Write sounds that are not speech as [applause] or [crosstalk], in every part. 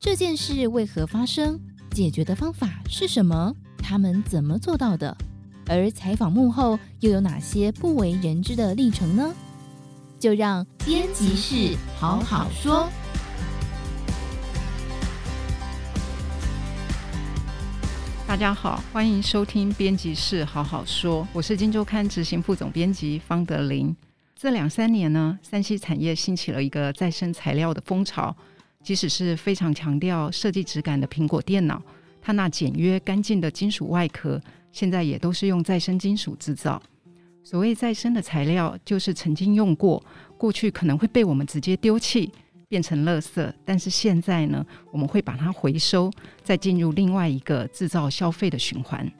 这件事为何发生？解决的方法是什么？他们怎么做到的？而采访幕后又有哪些不为人知的历程呢？就让编辑室好好说。大家好，欢迎收听编辑室好好说，我是金周刊执行副总编辑方德林。这两三年呢山西产业兴起了一个再生材料的风潮，即使是非常强调设计质感的苹果电脑，它那简约干净的金属外壳。现在也都是用再生金属制造。所谓再生的材料，就是曾经用过，过去可能会被我们直接丢弃，变成垃圾。但是现在呢，我们会把它回收，再进入另外一个制造消费的循环。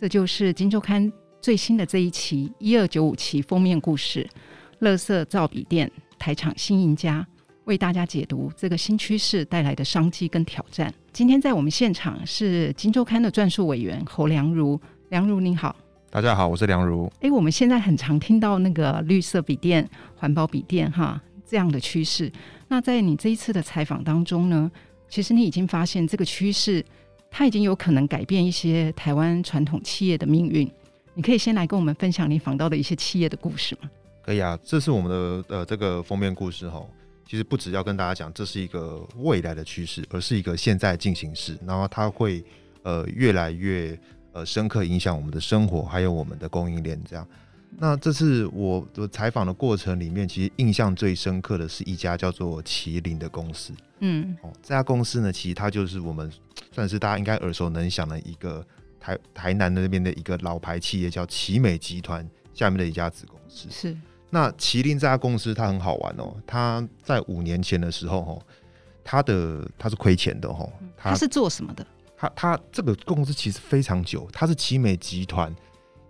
这就是《金周刊》最新的这一期一二九五期封面故事：垃圾造笔电，台厂新赢家。为大家解读这个新趋势带来的商机跟挑战。今天在我们现场是《金周刊》的撰述委员侯良如，良如您好，大家好，我是良如。哎，我们现在很常听到那个绿色笔电、环保笔电哈这样的趋势。那在你这一次的采访当中呢，其实你已经发现这个趋势，它已经有可能改变一些台湾传统企业的命运。你可以先来跟我们分享你访到的一些企业的故事吗？可以啊，这是我们的呃这个封面故事哈。其实不只要跟大家讲，这是一个未来的趋势，而是一个现在进行式。然后它会呃越来越呃深刻影响我们的生活，还有我们的供应链。这样，那这次我的采访的过程里面，其实印象最深刻的是一家叫做麒麟的公司。嗯，哦，这家公司呢，其实它就是我们算是大家应该耳熟能详的一个台台南的那边的一个老牌企业，叫奇美集团下面的一家子公司。是。那麒麟这家公司它很好玩哦，它在五年前的时候哦，它的它是亏钱的哦，它是做什么的？它它这个公司其实非常久，它是奇美集团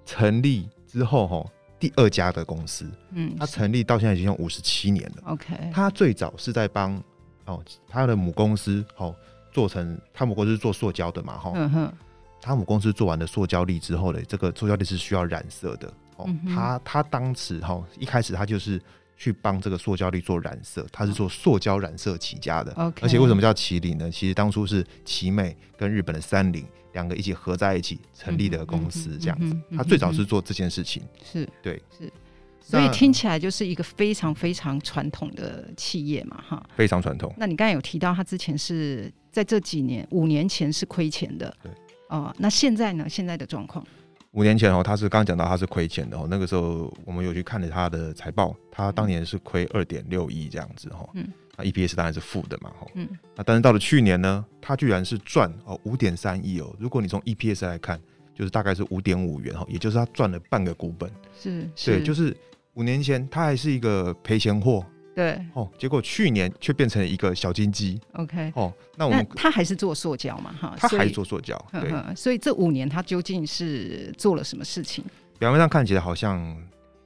成立之后哈第二家的公司，嗯，它成立到现在已经有五十七年了。OK，它最早是在帮哦它的母公司哦做成，它母公司是做塑胶的嘛哈，嗯哼，它母公司做完的塑胶粒之后呢，这个塑胶粒是需要染色的。嗯、他他当时哈一开始他就是去帮这个塑胶粒做染色，他是做塑胶染色起家的。而且为什么叫麒麟呢？其实当初是奇美跟日本的三菱两个一起合在一起成立的公司，这样子。他最早是做这件事情，是对，是。所以听起来就是一个非常非常传统的企业嘛，哈，非常传统。那你刚才有提到他之前是在这几年五年前是亏钱的，对，哦、呃，那现在呢？现在的状况？五年前哦，他是刚刚讲到他是亏钱的哦。那个时候我们有去看了他的财报，他当年是亏二点六亿这样子哈。嗯。那 EPS 当然是负的嘛哈。嗯。那但是到了去年呢，他居然是赚哦五点三亿哦。如果你从 EPS 来看，就是大概是五点五元哈，也就是他赚了半个股本。是。对，就是五年前他还是一个赔钱货。对哦，结果去年却变成了一个小金鸡。OK，哦，那我们那他还是做塑胶嘛？哈，他还是做塑胶。对呵呵，所以这五年他究竟是做了什么事情？表面上看起来好像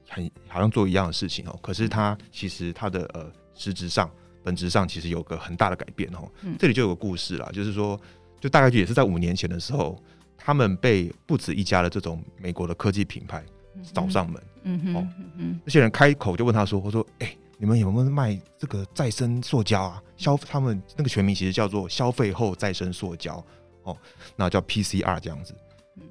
很好像做一样的事情哦，可是他其实他的呃实质上本质上其实有个很大的改变哦。嗯，这里就有个故事啦，就是说，就大概就也是在五年前的时候，他们被不止一家的这种美国的科技品牌找上门。嗯哼，哦，嗯，那些人开口就问他说：“我说，哎、欸。”你们有没有卖这个再生塑胶啊？消他们那个全名其实叫做消费后再生塑胶哦，那叫 PCR 这样子。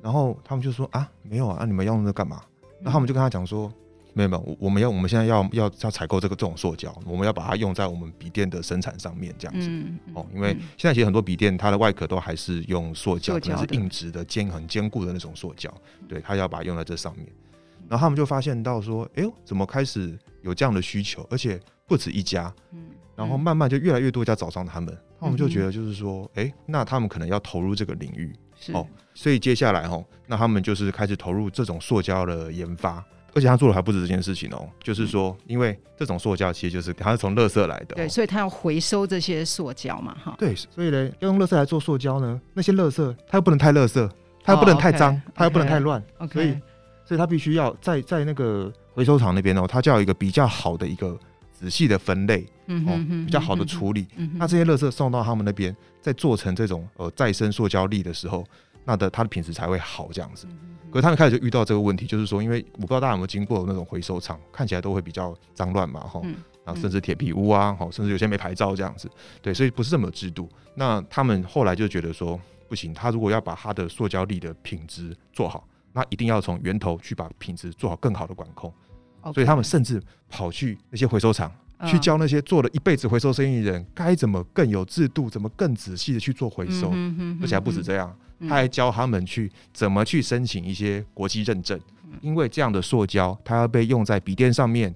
然后他们就说啊，没有啊，啊你们要用这干嘛？那他们就跟他讲说，没有没有，我们要我们现在要要要采购这个这种塑胶，我们要把它用在我们笔电的生产上面这样子哦。因为现在其实很多笔电它的外壳都还是用塑胶，可能是硬质的坚很坚固的那种塑胶，对，他要把它用在这上面。然后他们就发现到说，哎呦，怎么开始有这样的需求，而且不止一家，嗯，然后慢慢就越来越多家找上他们，嗯，他们就觉得就是说，哎，那他们可能要投入这个领域，哦，所以接下来哈，那他们就是开始投入这种塑胶的研发，而且他做的还不止这件事情哦，就是说，因为这种塑胶其实就是它是从垃圾来的，对，所以他要回收这些塑胶嘛，哈，对，所以呢，要用垃圾来做塑胶呢，那些垃圾它又不能太垃圾，它又不能太脏，哦，它又不能太乱所以。所以他必须要在在那个回收厂那边哦，它就要有一个比较好的一个仔细的分类，嗯哼，比较好的处理。那这些垃圾送到他们那边，再做成这种呃再生塑胶粒的时候，那的它的品质才会好这样子。可是他们开始就遇到这个问题，就是说，因为我不知道大家有没有经过那种回收厂，看起来都会比较脏乱嘛，哈。啊，甚至铁皮屋啊，好，甚至有些没牌照这样子，对，所以不是这么有制度。那他们后来就觉得说，不行，他如果要把他的塑胶粒的品质做好，那一定要从源头去把品质做好更好的管控。所以他们甚至跑去那些回收厂。去教那些做了一辈子回收生意的人，该怎么更有制度，怎么更仔细的去做回收，而且还不止这样，他还教他们去怎么去申请一些国际认证，因为这样的塑胶它要被用在笔电上面，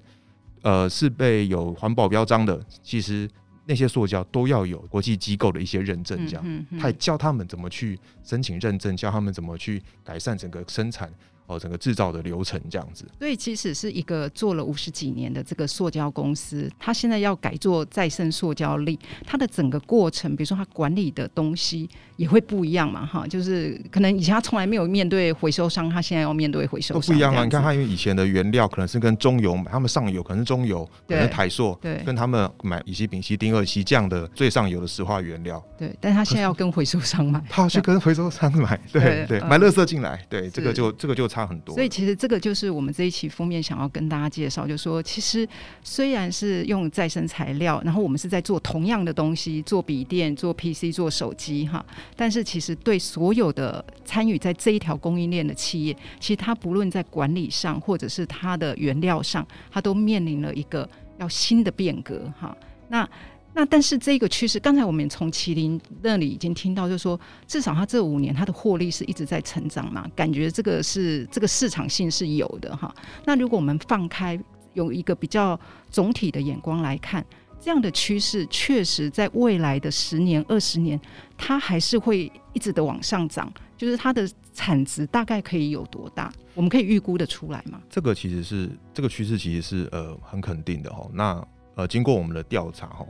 呃，是被有环保标章的，其实那些塑胶都要有国际机构的一些认证，这样，他还教他们怎么去申请认证，教他们怎么去改善整个生产。哦，整个制造的流程这样子，所以其实是一个做了五十几年的这个塑胶公司，它现在要改做再生塑胶粒，它的整个过程，比如说它管理的东西也会不一样嘛，哈，就是可能以前他从来没有面对回收商，他现在要面对回收商，都不一样啊。你看他因为以前的原料可能是跟中油买，他们上游可能是中油，可能台塑，对，跟他们买乙烯、丙烯、丁二烯这样的最上游的石化原料，对，但他现在要跟回收商买，[laughs] 他要去跟回收商买，对 [laughs] 对，对，买垃圾进来，对，这个就这个就差很多。所以其实这个就是我们这一期封面想要跟大家介绍，就是说，其实虽然是用再生材料，然后我们是在做同样的东西，做笔电、做 PC、做手机，哈，但是其实对所有的参与在这一条供应链的企业，其实它不论在管理上，或者是它的原料上，它都面临了一个要新的变革，哈，那。那但是这个趋势，刚才我们从麒麟那里已经听到，就是说至少它这五年它的获利是一直在成长嘛，感觉这个是这个市场性是有的哈。那如果我们放开用一个比较总体的眼光来看，这样的趋势确实在未来的十年、二十年，它还是会一直的往上涨，就是它的产值大概可以有多大？我们可以预估的出来吗？这个其实是这个趋势其实是呃很肯定的哈。那呃经过我们的调查哈。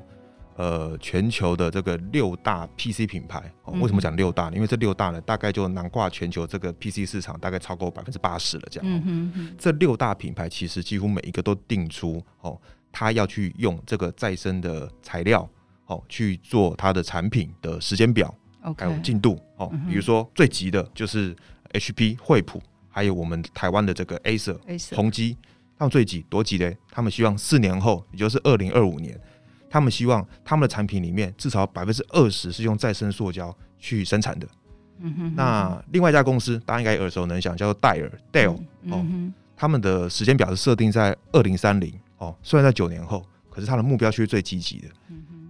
呃，全球的这个六大 PC 品牌，哦、为什么讲六大呢？因为这六大呢，大概就囊括全球这个 PC 市场，大概超过百分之八十了。这样、嗯哼哼，这六大品牌其实几乎每一个都定出哦，他要去用这个再生的材料哦去做他的产品的时间表还有进度哦、嗯。比如说最急的就是 HP 惠普，还有我们台湾的这个 Acer 宏基，他们最急多急嘞？他们希望四年后，也就是二零二五年。他们希望他们的产品里面至少百分之二十是用再生塑胶去生产的。嗯哼。那另外一家公司，大家应该耳熟能详，叫做戴尔 （Dell）。哦。他们的时间表是设定在二零三零。哦。虽然在九年后，可是他的目标却是最积极的。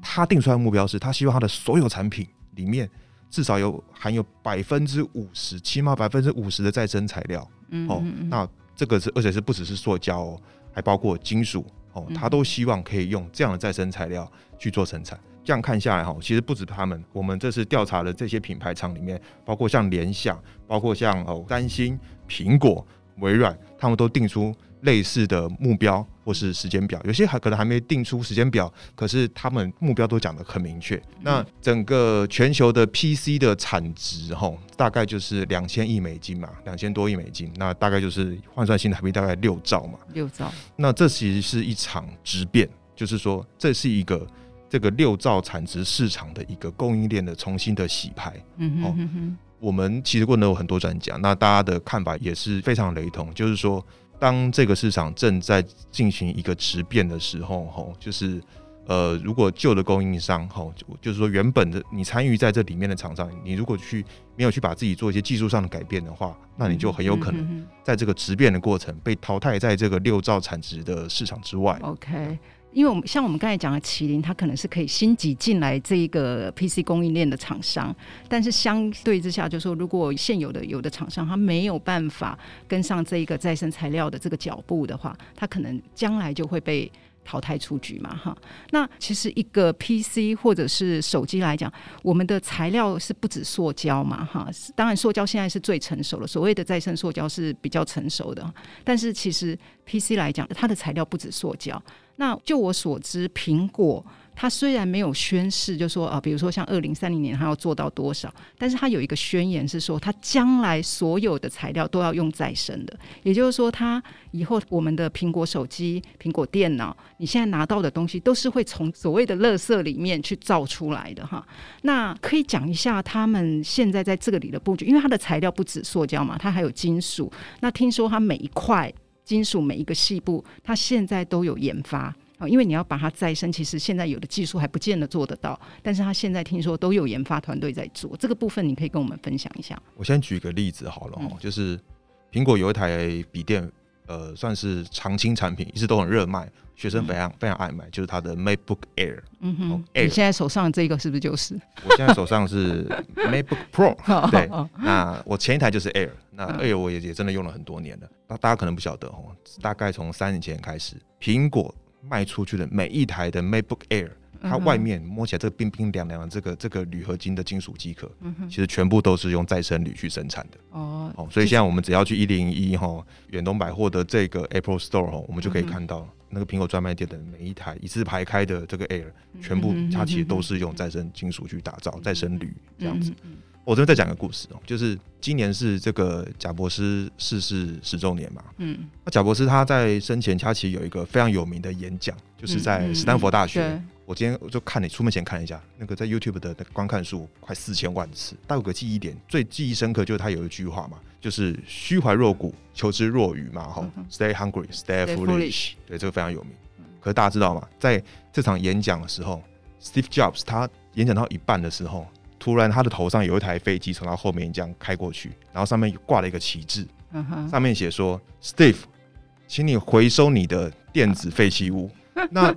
他定出来的目标是他希望他的所有产品里面至少有含有百分之五十，起码百分之五十的再生材料。嗯。哦。那这个是，而且是不只是塑胶哦，还包括金属。哦，他都希望可以用这样的再生材料去做生产。这样看下来，哈，其实不止他们，我们这次调查的这些品牌厂里面，包括像联想，包括像哦三星、苹果、微软，他们都定出类似的目标或是时间表，有些还可能还没定出时间表，可是他们目标都讲得很明确。嗯。那整个全球的 PC 的产值，吼，大概就是两千亿美金嘛，两千多亿美金，那大概就是换算新台币大概六兆嘛。六兆。那这其实是一场质变，就是说这是一个这个六兆产值市场的一个供应链的重新的洗牌。嗯哼哼哼。我们其实问了有很多专家，那大家的看法也是非常雷同，就是说。当这个市场正在进行一个质变的时候，吼，就是呃，如果旧的供应商，吼，就是说原本的你参与在这里面的厂商，你如果去没有去把自己做一些技术上的改变的话，那你就很有可能在这个质变的过程被淘汰在这个六兆产值的市场之外。OK。因为我们像我们刚才讲的麒麟，它可能是可以新挤进来这一个 PC 供应链的厂商，但是相对之下，就是说如果现有的有的厂商它没有办法跟上这一个再生材料的这个脚步的话，它可能将来就会被淘汰出局嘛，哈。那其实一个 PC 或者是手机来讲，我们的材料是不止塑胶嘛，哈。当然，塑胶现在是最成熟的，所谓的再生塑胶是比较成熟的，但是其实 PC 来讲，它的材料不止塑胶。那就我所知，苹果它虽然没有宣誓，就说啊，比如说像二零三零年它要做到多少，但是它有一个宣言是说，它将来所有的材料都要用再生的。也就是说，它以后我们的苹果手机、苹果电脑，你现在拿到的东西都是会从所谓的垃圾里面去造出来的哈。那可以讲一下他们现在在这个里的布局，因为它的材料不止塑胶嘛，它还有金属。那听说它每一块。金属每一个细部，它现在都有研发，哦，因为你要把它再生，其实现在有的技术还不见得做得到，但是他现在听说都有研发团队在做这个部分，你可以跟我们分享一下。我先举个例子好了，嗯、就是苹果有一台笔电，呃，算是常青产品，一直都很热卖，学生非常、嗯、非常爱买，就是它的 MacBook Air。嗯哼，oh, Air 你现在手上这个是不是就是？我现在手上是 MacBook Pro。[laughs] 对，那我前一台就是 Air，那 Air 我也也真的用了很多年了。那大家可能不晓得哦，大概从三年前开始，苹果。卖出去的每一台的 MacBook Air，它外面摸起来这个冰冰凉凉的这个这个铝合金的金属机壳，其实全部都是用再生铝去生产的。哦，哦所以现在我们只要去一零一哈远东百货的这个 Apple Store 哈，我们就可以看到那个苹果专卖店的每一台一字排开的这个 Air，全部它其实都是用再生金属去打造，再生铝这样子。我这边再讲个故事哦，就是今年是这个贾伯斯逝世十周年嘛。嗯，那贾伯斯他在生前，他其实有一个非常有名的演讲，就是在斯坦福大学。我今天我就看你出门前看一下，那个在 YouTube 的观看数快四千万次。但有个记忆点，最记忆深刻就是他有一句话嘛，就是虚怀若谷，求知若愚嘛。哈、嗯、，Stay hungry, stay foolish。Foolish 对，这个非常有名。可是大家知道吗？在这场演讲的时候，Steve Jobs 他演讲到一半的时候。突然，他的头上有一台飞机从他后面这样开过去，然后上面挂了一个旗帜，上面写说：“Steve，请你回收你的电子废弃物。[laughs] ”那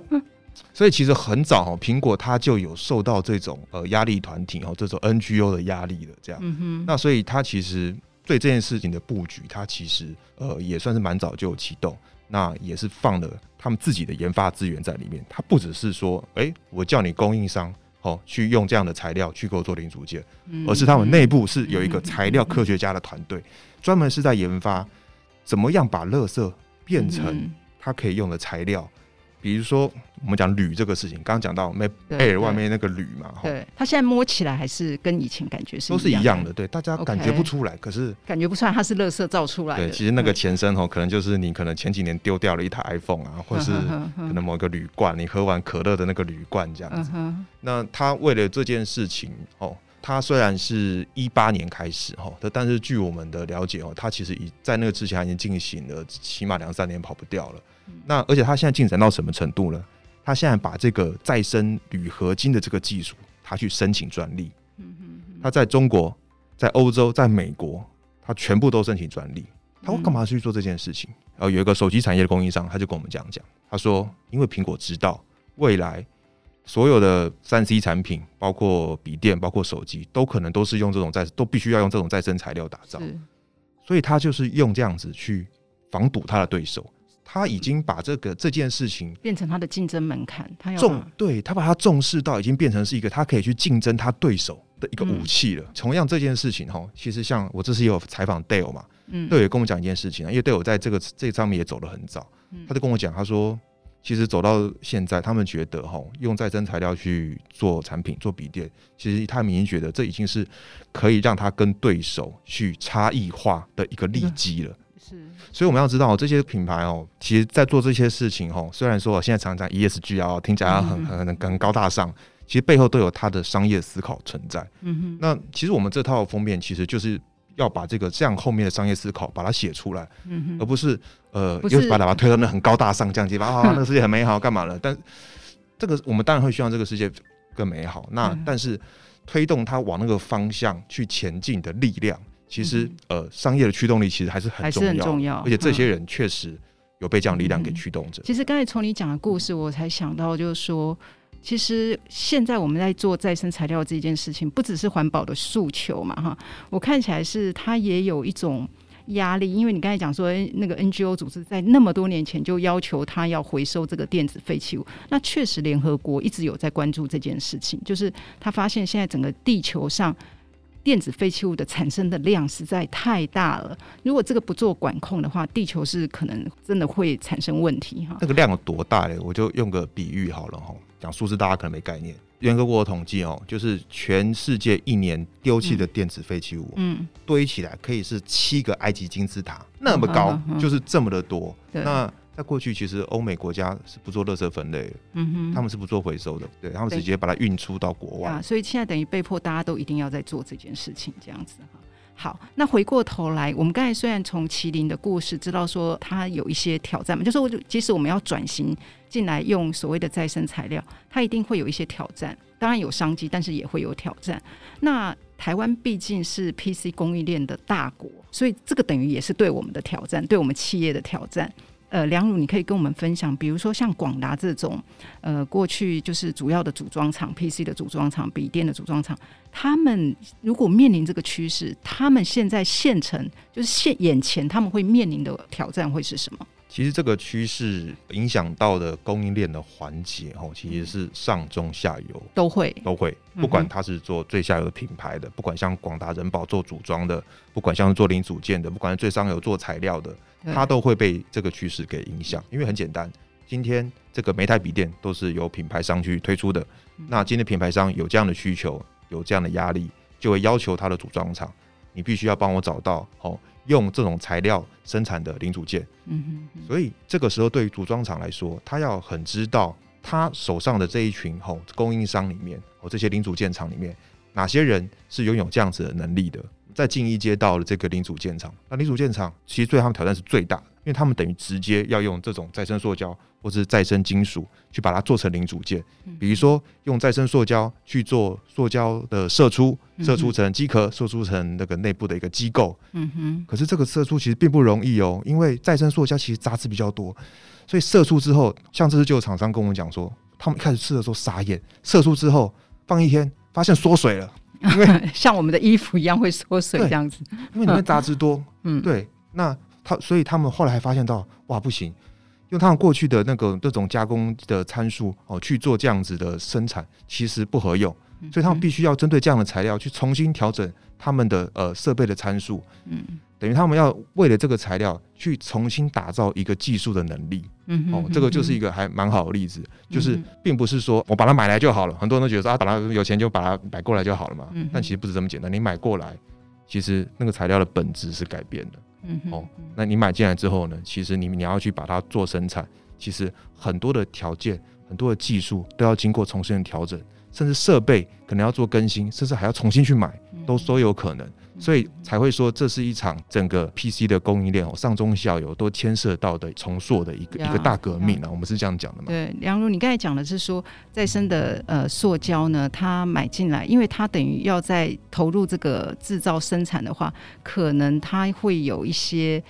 所以其实很早哦，苹果它就有受到这种呃压力团体哦，这种 NGO 的压力了。这样，那所以它其实对这件事情的布局，它其实呃也算是蛮早就启动，那也是放了他们自己的研发资源在里面。它不只是说，哎、欸，我叫你供应商。哦，去用这样的材料去给我做零组件，而是他们内部是有一个材料科学家的团队，专门是在研发怎么样把垃圾变成它可以用的材料。比如说，我们讲铝这个事情，刚刚讲到 Mac Air 外面那个铝嘛，对，它现在摸起来还是跟以前感觉是都是一样的，对，大家感觉不出来，可是感觉不出来它是垃圾造出来的。对，其实那个前身哦，可能就是你可能前几年丢掉了一台 iPhone 啊，[laughs] 或者是可能某个铝罐，你喝完可乐的那个铝罐这样子。那他为了这件事情哦，他虽然是一八年开始哈，但是据我们的了解哦，他其实已在那个之前已经进行了起码两三年，跑不掉了。那而且它现在进展到什么程度呢？它现在把这个再生铝合金的这个技术，它去申请专利。它在中国、在欧洲、在美国，它全部都申请专利。他会干嘛去做这件事情？然后有一个手机产业的供应商，他就跟我们这样讲：他说，因为苹果知道未来所有的三 C 产品，包括笔电、包括手机，都可能都是用这种再都必须要用这种再生材料打造，所以他就是用这样子去防堵他的对手。他已经把这个这件事情变成他的竞争门槛，他要重对他把他重视到已经变成是一个他可以去竞争他对手的一个武器了。同样这件事情哈，其实像我这次也有采访 Dale 嘛，嗯，Dale 也跟我讲一件事情啊，因为 Dale 在这个这上面也走得很早，他就跟我讲，他说其实走到现在，他们觉得哈，用再生材料去做产品做笔电，其实他们已经觉得这已经是可以让他跟对手去差异化的一个利基了。是，所以我们要知道这些品牌哦，其实，在做这些事情哦，虽然说现在常常 ESG 啊，听起来很很很很高大上，其实背后都有它的商业思考存在。嗯哼，那其实我们这套封面其实就是要把这个这样后面的商业思考把它写出来，嗯哼，而不是呃，又把它推到那很高大上这样子，啊，那个世界很美好，干嘛了？但这个我们当然会希望这个世界更美好，那但是推动它往那个方向去前进的力量。其实，呃，商业的驱动力其实还是很重要，而且这些人确实有被这样力量给驱动着。其实刚才从你讲的故事，我才想到，就是说，其实现在我们在做再生材料这件事情，不只是环保的诉求嘛，哈，我看起来是它也有一种压力，因为你刚才讲说，那个 NGO 组织在那么多年前就要求他要回收这个电子废弃物，那确实联合国一直有在关注这件事情，就是他发现现在整个地球上。电子废弃物的产生的量实在太大了，如果这个不做管控的话，地球是可能真的会产生问题哈。那个量有多大嘞？我就用个比喻好了哈，讲数字大家可能没概念。联合国的统计哦，就是全世界一年丢弃的电子废弃物，嗯，堆起来可以是七个埃及金字塔那么高，就是这么的多。那在过去，其实欧美国家是不做垃圾分类的，嗯哼，他们是不做回收的，对，他们直接把它运出到国外。啊，所以现在等于被迫大家都一定要在做这件事情，这样子哈。好，那回过头来，我们刚才虽然从麒麟的故事知道说它有一些挑战嘛，就是我即使我们要转型进来用所谓的再生材料，它一定会有一些挑战。当然有商机，但是也会有挑战。那台湾毕竟是 PC 供应链的大国，所以这个等于也是对我们的挑战，对我们企业的挑战。呃，梁汝，你可以跟我们分享，比如说像广达这种，呃，过去就是主要的组装厂，PC 的组装厂，笔电的组装厂，他们如果面临这个趋势，他们现在现成就是现眼前他们会面临的挑战会是什么？其实这个趋势影响到的供应链的环节，哦，其实是上中下游。都会。都会，不管它是做最下游的品牌的，不管像广达、人保做组装的，不管像是做零组件的，不管是最上游做材料的。它都会被这个趋势给影响，因为很简单，今天这个每台笔电都是由品牌商去推出的，那今天品牌商有这样的需求，有这样的压力，就会要求它的组装厂，你必须要帮我找到哦，用这种材料生产的零组件。嗯哼，所以这个时候对于组装厂来说，他要很知道他手上的这一群哦供应商里面，哦这些零组件厂里面，哪些人是拥有这样子的能力的。再进一阶到了这个零组件厂，那零组件厂其实对他们挑战是最大的，因为他们等于直接要用这种再生塑胶或是再生金属去把它做成零组件，比如说用再生塑胶去做塑胶的射出，射出成机壳，射出成那个内部的一个机构。嗯哼。可是这个射出其实并不容易哦，因为再生塑胶其实杂质比较多，所以射出之后，像这次就有厂商跟我们讲说，他们一开始试的时候傻眼，射出之后放一天，发现缩水了。因 [laughs] 为像我们的衣服一样会缩水这样子，因为里面杂质多，[laughs] 嗯，对，那他所以他们后来还发现到，哇，不行，用他们过去的那个这种加工的参数哦去做这样子的生产，其实不合用，所以他们必须要针对这样的材料去重新调整他们的呃设备的参数，嗯。等于他们要为了这个材料去重新打造一个技术的能力，嗯哦，这个就是一个还蛮好的例子，就是并不是说我把它买来就好了，很多人都觉得说啊，把它有钱就把它买过来就好了嘛，但其实不是这么简单，你买过来，其实那个材料的本质是改变的，嗯哦，那你买进来之后呢，其实你你要去把它做生产，其实很多的条件、很多的技术都要经过重新的调整，甚至设备可能要做更新，甚至还要重新去买，都都有可能。所以才会说，这是一场整个 PC 的供应链哦，上中下游都牵涉到的重塑的一个一个大革命啊。我们是这样讲的嘛？对，梁如，你刚才讲的是说，再生的呃塑胶呢，它买进来，因为它等于要在投入这个制造生产的话，可能它会有一些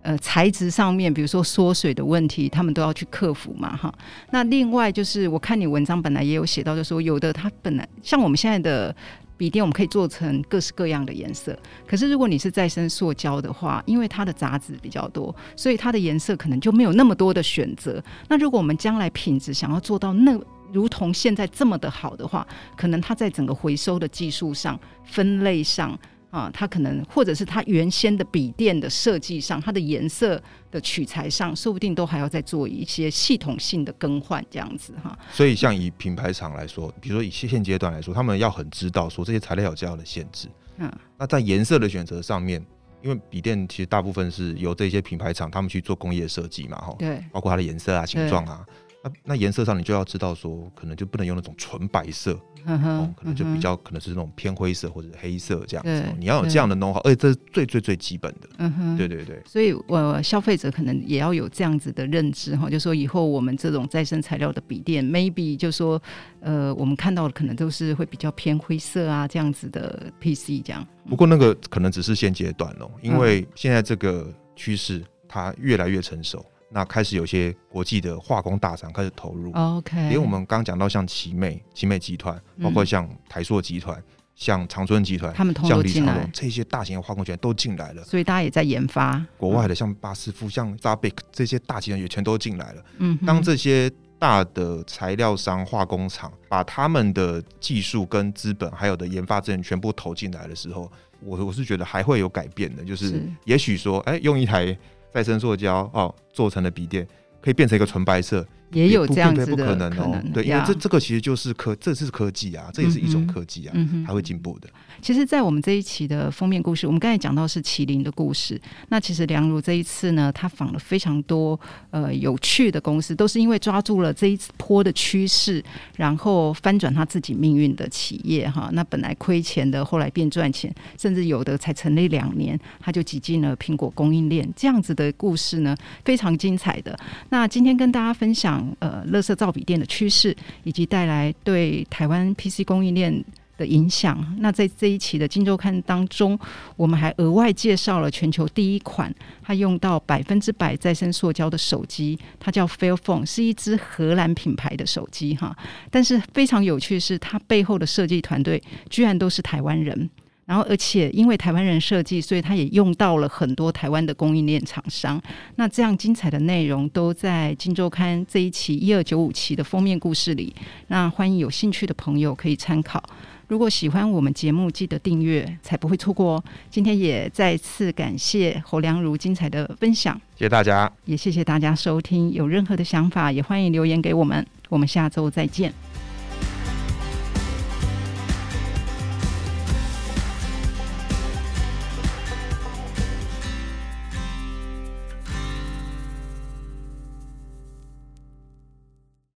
呃材质上面，比如说缩水的问题，他们都要去克服嘛，哈。那另外就是，我看你文章本来也有写到，就是说有的它本来像我们现在的。笔电我们可以做成各式各样的颜色，可是如果你是再生塑胶的话，因为它的杂质比较多，所以它的颜色可能就没有那么多的选择。那如果我们将来品质想要做到那如同现在这么的好的话，可能它在整个回收的技术上、分类上。啊，它可能或者是它原先的笔电的设计上，它的颜色的取材上，说不定都还要再做一些系统性的更换，这样子哈。所以，像以品牌厂来说，比如说以现阶段来说，他们要很知道说这些材料有这样的限制。嗯，那在颜色的选择上面，因为笔电其实大部分是由这些品牌厂他们去做工业设计嘛，哈，对，包括它的颜色啊、形状啊。那那颜色上，你就要知道说，可能就不能用那种纯白色，嗯哼，哦，可能就比较可能是那种偏灰色或者黑色这样子。你要有这样的 know-how，而且这是最最最基本的。嗯哼，对对对。所以，我消费者可能也要有这样子的认知哈，就说以后我们这种再生材料的笔电，maybe 就说，呃，我们看到的可能都是会比较偏灰色啊这样子的 PC 这样。不过那个可能只是现阶段哦，因为现在这个趋势它越来越成熟。那开始有些国际的化工大厂开始投入，OK。因为我们刚讲到像奇美、奇美集团，包括像台塑集团、像长春集团，他们像李长龙这些大型的化工集团都进来了，所以大家也在研发。国外的像巴斯夫、像 Zabic 这些大集团也全都进来了。嗯，当这些大的材料商、化工厂把他们的技术跟资本还有的研发资源全部投进来的时候，我我是觉得还会有改变的，就是也许说，哎，用一台。再生塑胶哦做成的笔电可以变成一个纯白色，也有这样子的不可能哦。对，因为这这个其实就是科，这是科技啊，这也是一种科技啊，嗯、它会进步的。其实，在我们这一期的封面故事，我们刚才讲到是麒麟的故事。那其实梁如这一次呢，他访了非常多呃有趣的公司，都是因为抓住了这一波的趋势，然后翻转他自己命运的企业哈。那本来亏钱的，后来变赚钱，甚至有的才成立两年，他就挤进了苹果供应链。这样子的故事呢，非常精彩的。那今天跟大家分享呃，乐色造笔电的趋势，以及带来对台湾 PC 供应链的影响。那在这一期的《金周刊》当中，我们还额外介绍了全球第一款它用到百分之百再生塑胶的手机，它叫 Fairphone，是一支荷兰品牌的手机哈。但是非常有趣的是，它背后的设计团队居然都是台湾人。然后，而且因为台湾人设计，所以他也用到了很多台湾的供应链厂商。那这样精彩的内容都在《金周刊》这一期一二九五期的封面故事里。那欢迎有兴趣的朋友可以参考。如果喜欢我们节目，记得订阅，才不会错过哦。今天也再次感谢侯良如精彩的分享，谢谢大家，也谢谢大家收听。有任何的想法，也欢迎留言给我们。我们下周再见。